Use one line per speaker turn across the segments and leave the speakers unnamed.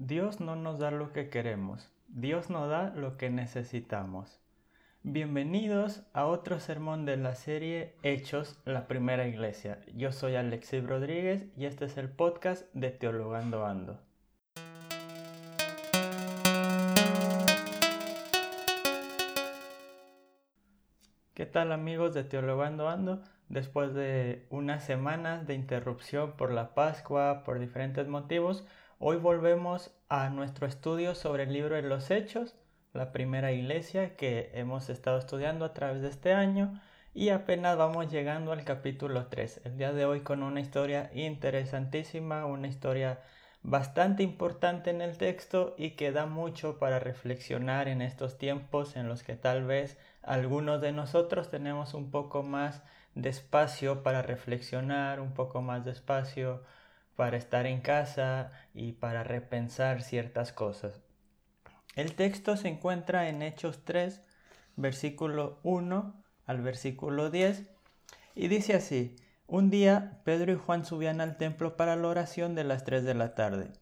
Dios no nos da lo que queremos, Dios nos da lo que necesitamos. Bienvenidos a otro sermón de la serie Hechos, la primera iglesia. Yo soy Alexis Rodríguez y este es el podcast de Teologando Ando. ¿Qué tal amigos de Teologando Ando? Después de unas semanas de interrupción por la Pascua, por diferentes motivos, Hoy volvemos a nuestro estudio sobre el libro de los Hechos, la primera iglesia que hemos estado estudiando a través de este año y apenas vamos llegando al capítulo 3. El día de hoy con una historia interesantísima, una historia bastante importante en el texto y que da mucho para reflexionar en estos tiempos en los que tal vez algunos de nosotros tenemos un poco más de espacio para reflexionar, un poco más de espacio para estar en casa y para repensar ciertas cosas. El texto se encuentra en Hechos 3, versículo 1 al versículo 10, y dice así, un día Pedro y Juan subían al templo para la oración de las 3 de la tarde.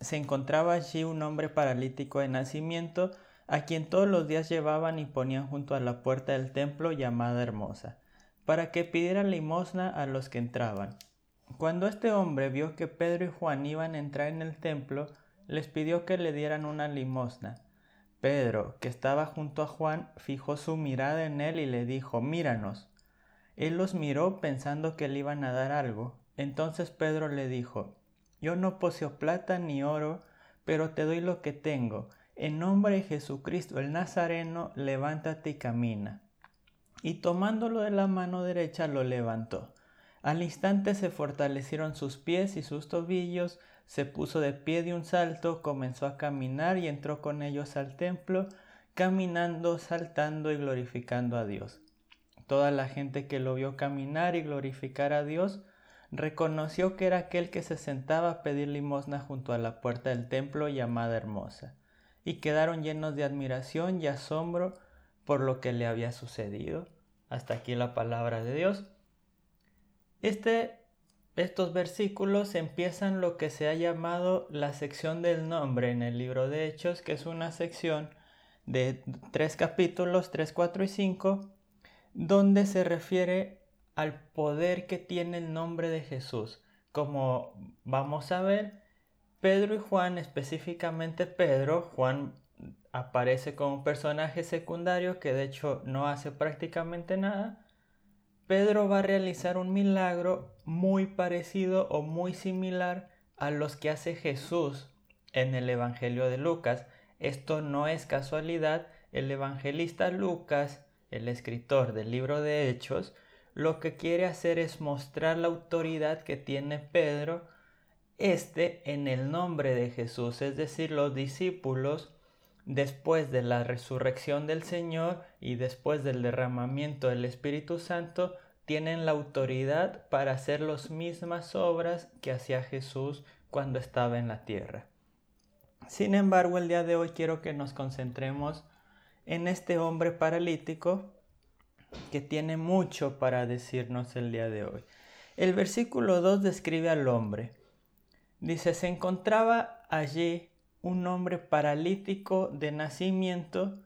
Se encontraba allí un hombre paralítico de nacimiento, a quien todos los días llevaban y ponían junto a la puerta del templo llamada Hermosa, para que pidiera limosna a los que entraban. Cuando este hombre vio que Pedro y Juan iban a entrar en el templo, les pidió que le dieran una limosna. Pedro, que estaba junto a Juan, fijó su mirada en él y le dijo, Míranos. Él los miró pensando que le iban a dar algo. Entonces Pedro le dijo, Yo no poseo plata ni oro, pero te doy lo que tengo. En nombre de Jesucristo el Nazareno, levántate y camina. Y tomándolo de la mano derecha lo levantó. Al instante se fortalecieron sus pies y sus tobillos, se puso de pie de un salto, comenzó a caminar y entró con ellos al templo, caminando, saltando y glorificando a Dios. Toda la gente que lo vio caminar y glorificar a Dios reconoció que era aquel que se sentaba a pedir limosna junto a la puerta del templo llamada Hermosa, y quedaron llenos de admiración y asombro por lo que le había sucedido. Hasta aquí la palabra de Dios. Este, estos versículos empiezan lo que se ha llamado la sección del nombre en el libro de Hechos, que es una sección de tres capítulos, 3, 4 y 5, donde se refiere al poder que tiene el nombre de Jesús. Como vamos a ver, Pedro y Juan, específicamente Pedro, Juan aparece como un personaje secundario que de hecho no hace prácticamente nada, Pedro va a realizar un milagro muy parecido o muy similar a los que hace Jesús en el Evangelio de Lucas. Esto no es casualidad, el evangelista Lucas, el escritor del libro de Hechos, lo que quiere hacer es mostrar la autoridad que tiene Pedro, este en el nombre de Jesús, es decir, los discípulos después de la resurrección del Señor y después del derramamiento del Espíritu Santo, tienen la autoridad para hacer las mismas obras que hacía Jesús cuando estaba en la tierra. Sin embargo, el día de hoy quiero que nos concentremos en este hombre paralítico que tiene mucho para decirnos el día de hoy. El versículo 2 describe al hombre. Dice, se encontraba allí un hombre paralítico de nacimiento,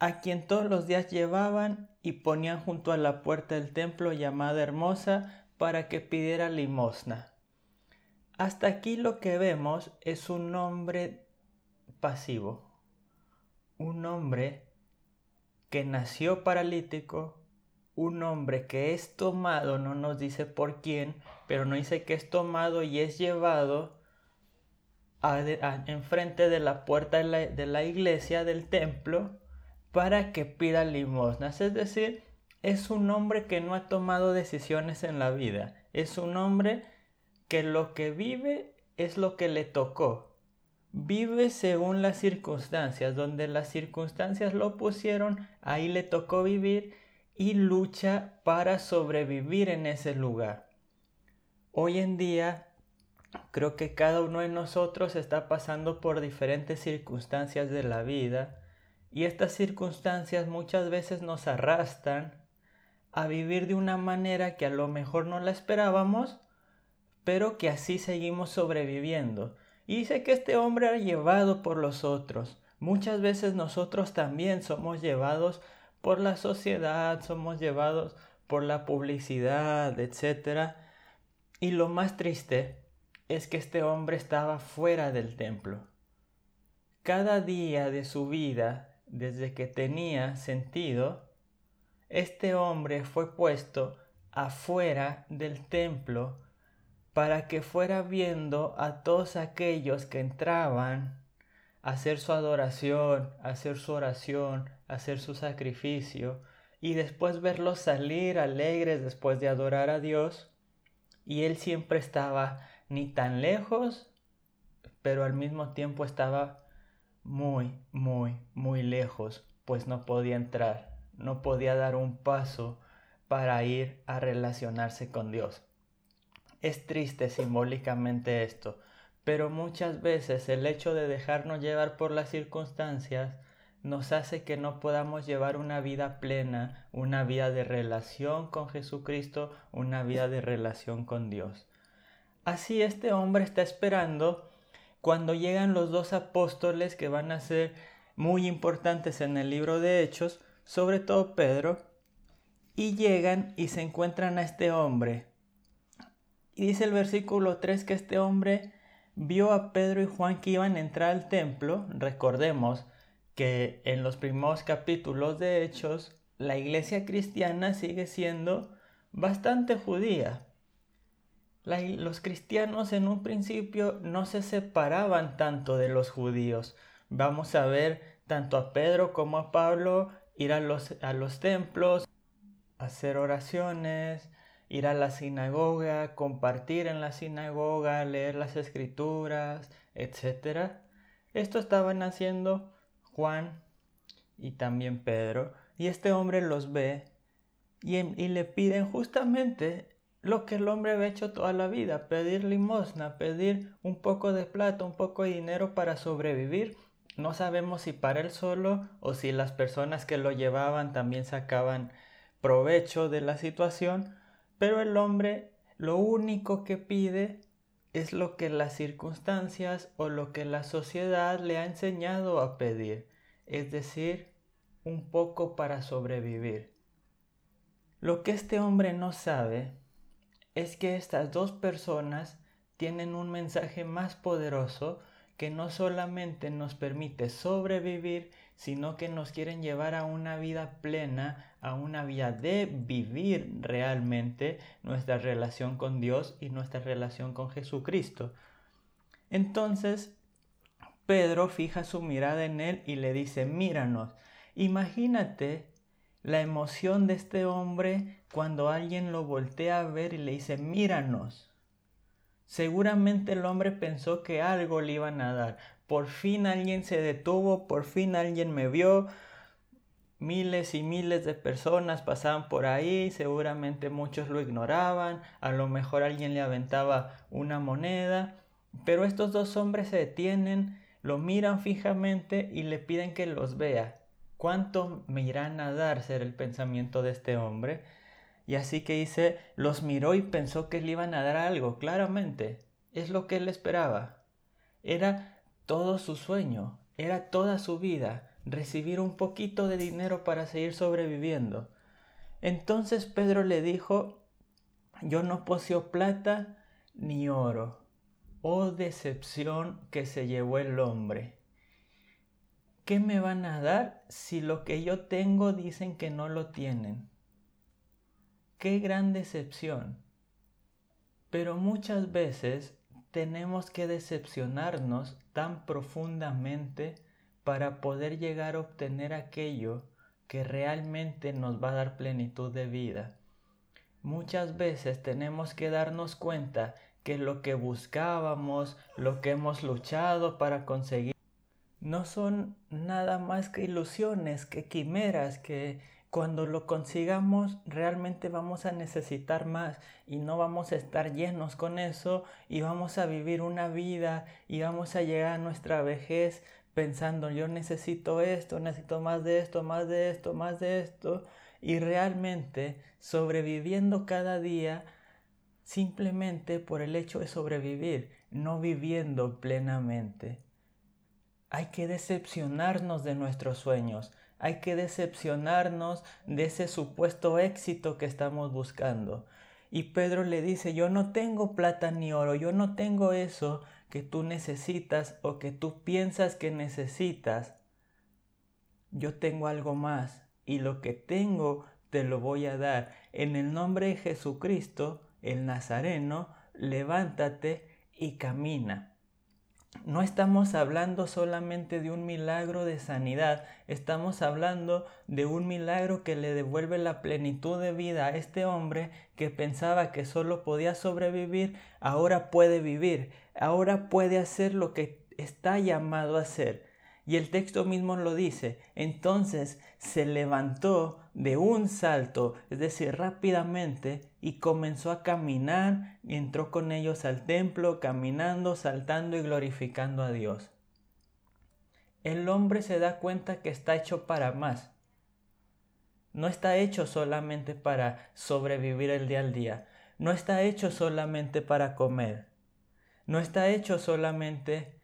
a quien todos los días llevaban y ponían junto a la puerta del templo llamada Hermosa para que pidiera limosna. Hasta aquí lo que vemos es un hombre pasivo, un hombre que nació paralítico, un hombre que es tomado, no nos dice por quién, pero no dice que es tomado y es llevado enfrente de la puerta de la, de la iglesia, del templo, para que pida limosnas. Es decir, es un hombre que no ha tomado decisiones en la vida. Es un hombre que lo que vive es lo que le tocó. Vive según las circunstancias. Donde las circunstancias lo pusieron, ahí le tocó vivir y lucha para sobrevivir en ese lugar. Hoy en día Creo que cada uno de nosotros está pasando por diferentes circunstancias de la vida y estas circunstancias muchas veces nos arrastran a vivir de una manera que a lo mejor no la esperábamos, pero que así seguimos sobreviviendo. Y dice que este hombre era llevado por los otros. Muchas veces nosotros también somos llevados por la sociedad, somos llevados por la publicidad, etc. Y lo más triste es que este hombre estaba fuera del templo. Cada día de su vida, desde que tenía sentido, este hombre fue puesto afuera del templo para que fuera viendo a todos aquellos que entraban a hacer su adoración, a hacer su oración, a hacer su sacrificio, y después verlos salir alegres después de adorar a Dios, y él siempre estaba ni tan lejos, pero al mismo tiempo estaba muy, muy, muy lejos, pues no podía entrar, no podía dar un paso para ir a relacionarse con Dios. Es triste simbólicamente esto, pero muchas veces el hecho de dejarnos llevar por las circunstancias nos hace que no podamos llevar una vida plena, una vida de relación con Jesucristo, una vida de relación con Dios. Así este hombre está esperando cuando llegan los dos apóstoles que van a ser muy importantes en el libro de Hechos, sobre todo Pedro, y llegan y se encuentran a este hombre, y dice el versículo 3 que este hombre vio a Pedro y Juan que iban a entrar al templo. Recordemos que en los primeros capítulos de Hechos la iglesia cristiana sigue siendo bastante judía. Los cristianos en un principio no se separaban tanto de los judíos. Vamos a ver tanto a Pedro como a Pablo ir a los, a los templos, hacer oraciones, ir a la sinagoga, compartir en la sinagoga, leer las escrituras, etc. Esto estaban haciendo Juan y también Pedro. Y este hombre los ve y, y, le piden justamente lo que el hombre había hecho toda la vida, pedir limosna, pedir un poco de plata, un poco de dinero para sobrevivir. No sabemos si para él solo o si las personas que lo llevaban también sacaban provecho de la situación, pero el hombre lo único que pide es lo que las circunstancias o lo que la sociedad le ha enseñado a pedir, es decir, un poco para sobrevivir. Lo que este hombre no sabe es que estas dos personas tienen un mensaje más poderoso que no solamente nos permite sobrevivir, sino que nos quieren llevar a una vida plena, a una vida de vivir realmente nuestra relación con Dios y nuestra relación con Jesucristo. Entonces, Pedro fija su mirada en él y le dice, míranos, imagínate la emoción de este hombre cuando alguien lo voltea a ver y le dice, míranos. Seguramente el hombre pensó que algo le iban a dar, por fin alguien se detuvo, por fin alguien me vio. Miles y miles de personas pasaban por ahí, seguramente muchos lo ignoraban, a lo mejor alguien le aventaba una moneda, pero estos dos hombres se detienen, lo miran fijamente y le piden que los vea. ¿Cuánto me irán a dar? ser el pensamiento de este hombre. Y así que dice, los miró y pensó que le iban a dar algo, claramente. Es lo que él esperaba. Era todo su sueño, era toda su vida, recibir un poquito de dinero para seguir sobreviviendo. Entonces Pedro le dijo, yo no poseo plata ni oro. Oh decepción que se llevó el hombre. ¿Qué me van a dar si lo que yo tengo dicen que no lo tienen? Qué gran decepción. Pero muchas veces tenemos que decepcionarnos tan profundamente para poder llegar a obtener aquello que realmente nos va a dar plenitud de vida. Muchas veces tenemos que darnos cuenta que lo que buscábamos, lo que hemos luchado para conseguir, no son nada más que ilusiones, que quimeras, que cuando lo consigamos realmente vamos a necesitar más y no vamos a estar llenos con eso y vamos a vivir una vida y vamos a llegar a nuestra vejez pensando yo necesito esto, necesito más de esto, más de esto, más de esto y realmente sobreviviendo cada día simplemente por el hecho de sobrevivir. no viviendo plenamente. Hay que decepcionarnos de nuestros sueños, hay que decepcionarnos de ese supuesto éxito que estamos buscando. Y Pedro le dice, yo no tengo plata ni oro, yo no tengo eso que tú necesitas o que tú piensas que necesitas. Yo tengo algo más y lo que tengo te lo voy a dar. En el nombre de Jesucristo, el Nazareno, levántate y camina. No estamos hablando solamente de un milagro de sanidad, estamos hablando de un milagro que le devuelve la plenitud de vida a este hombre que pensaba que solo podía sobrevivir, ahora puede vivir, ahora puede hacer lo que está llamado a hacer. Y el texto mismo lo dice. Entonces se levantó de un salto, es decir, rápidamente, y comenzó a caminar y entró con ellos al templo, caminando, saltando y glorificando a Dios. El hombre se da cuenta que está hecho para más. No está hecho solamente para sobrevivir el día al día. No está hecho solamente para comer. No está hecho solamente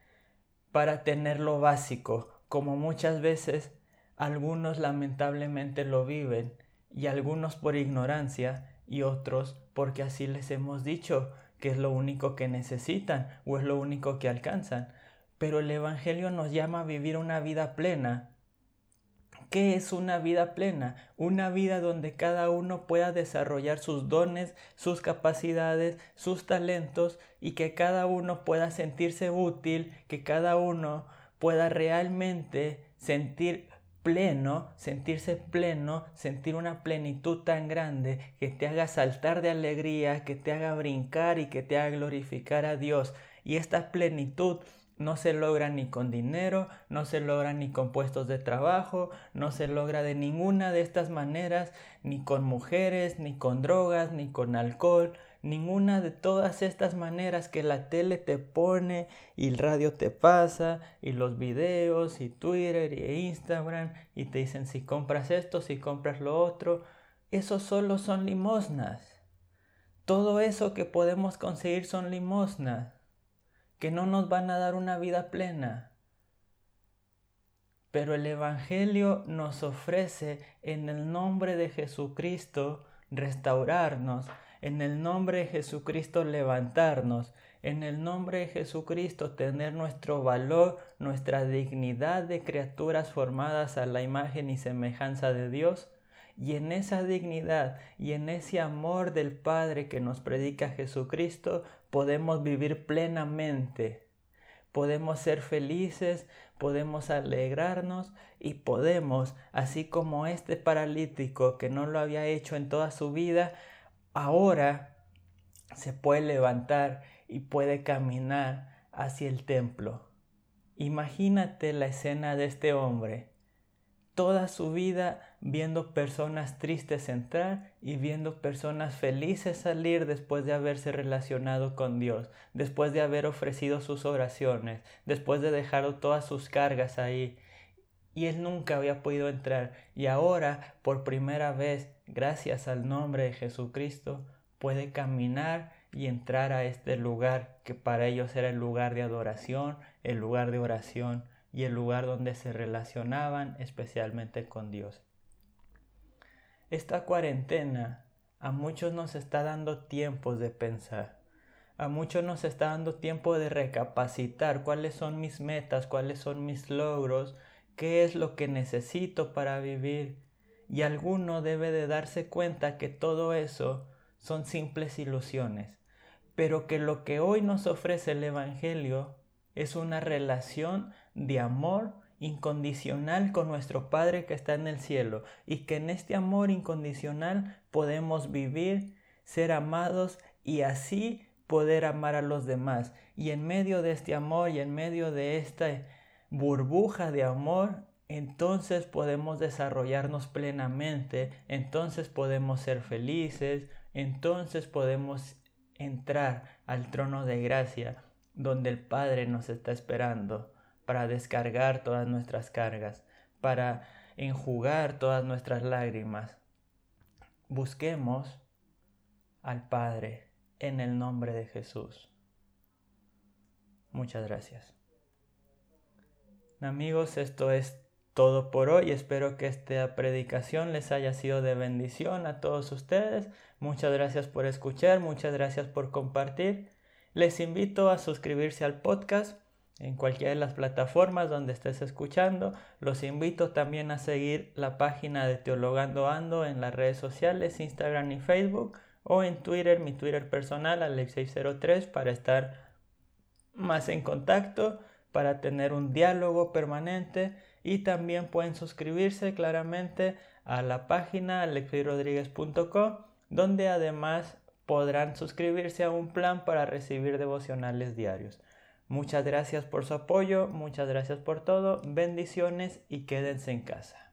para tener lo básico, como muchas veces algunos lamentablemente lo viven, y algunos por ignorancia y otros porque así les hemos dicho que es lo único que necesitan o es lo único que alcanzan. Pero el Evangelio nos llama a vivir una vida plena. ¿Qué es una vida plena? Una vida donde cada uno pueda desarrollar sus dones, sus capacidades, sus talentos y que cada uno pueda sentirse útil, que cada uno pueda realmente sentir pleno, sentirse pleno, sentir una plenitud tan grande que te haga saltar de alegría, que te haga brincar y que te haga glorificar a Dios. Y esta plenitud no se logra ni con dinero, no se logra ni con puestos de trabajo, no se logra de ninguna de estas maneras, ni con mujeres, ni con drogas, ni con alcohol, ninguna de todas estas maneras que la tele te pone y el radio te pasa y los videos y Twitter e Instagram y te dicen si compras esto, si compras lo otro, eso solo son limosnas. Todo eso que podemos conseguir son limosnas que no nos van a dar una vida plena. Pero el Evangelio nos ofrece en el nombre de Jesucristo restaurarnos, en el nombre de Jesucristo levantarnos, en el nombre de Jesucristo tener nuestro valor, nuestra dignidad de criaturas formadas a la imagen y semejanza de Dios y en esa dignidad y en ese amor del Padre que nos predica Jesucristo podemos vivir plenamente. Podemos ser felices, podemos alegrarnos y podemos, así como este paralítico que no lo había hecho en toda su vida, ahora se puede levantar y puede caminar hacia el templo. Imagínate la escena de este hombre toda su vida viendo personas tristes entrar y viendo personas felices salir después de haberse relacionado con Dios, después de haber ofrecido sus oraciones, después de dejar todas sus cargas ahí. Y él nunca había podido entrar. Y ahora, por primera vez, gracias al nombre de Jesucristo, puede caminar y entrar a este lugar que para ellos era el lugar de adoración, el lugar de oración y el lugar donde se relacionaban especialmente con Dios. Esta cuarentena a muchos nos está dando tiempos de pensar. A muchos nos está dando tiempo de recapacitar cuáles son mis metas, cuáles son mis logros, qué es lo que necesito para vivir. Y alguno debe de darse cuenta que todo eso son simples ilusiones, pero que lo que hoy nos ofrece el Evangelio es una relación de amor incondicional con nuestro Padre que está en el cielo y que en este amor incondicional podemos vivir, ser amados y así poder amar a los demás. Y en medio de este amor y en medio de esta burbuja de amor, entonces podemos desarrollarnos plenamente, entonces podemos ser felices, entonces podemos entrar al trono de gracia donde el Padre nos está esperando para descargar todas nuestras cargas, para enjugar todas nuestras lágrimas. Busquemos al Padre en el nombre de Jesús. Muchas gracias. Amigos, esto es todo por hoy. Espero que esta predicación les haya sido de bendición a todos ustedes. Muchas gracias por escuchar, muchas gracias por compartir. Les invito a suscribirse al podcast en cualquiera de las plataformas donde estés escuchando. Los invito también a seguir la página de Teologando Ando en las redes sociales, Instagram y Facebook, o en Twitter, mi Twitter personal, Alex603, para estar más en contacto, para tener un diálogo permanente y también pueden suscribirse claramente a la página alexeyrodríguez.com donde además podrán suscribirse a un plan para recibir devocionales diarios. Muchas gracias por su apoyo, muchas gracias por todo, bendiciones y quédense en casa.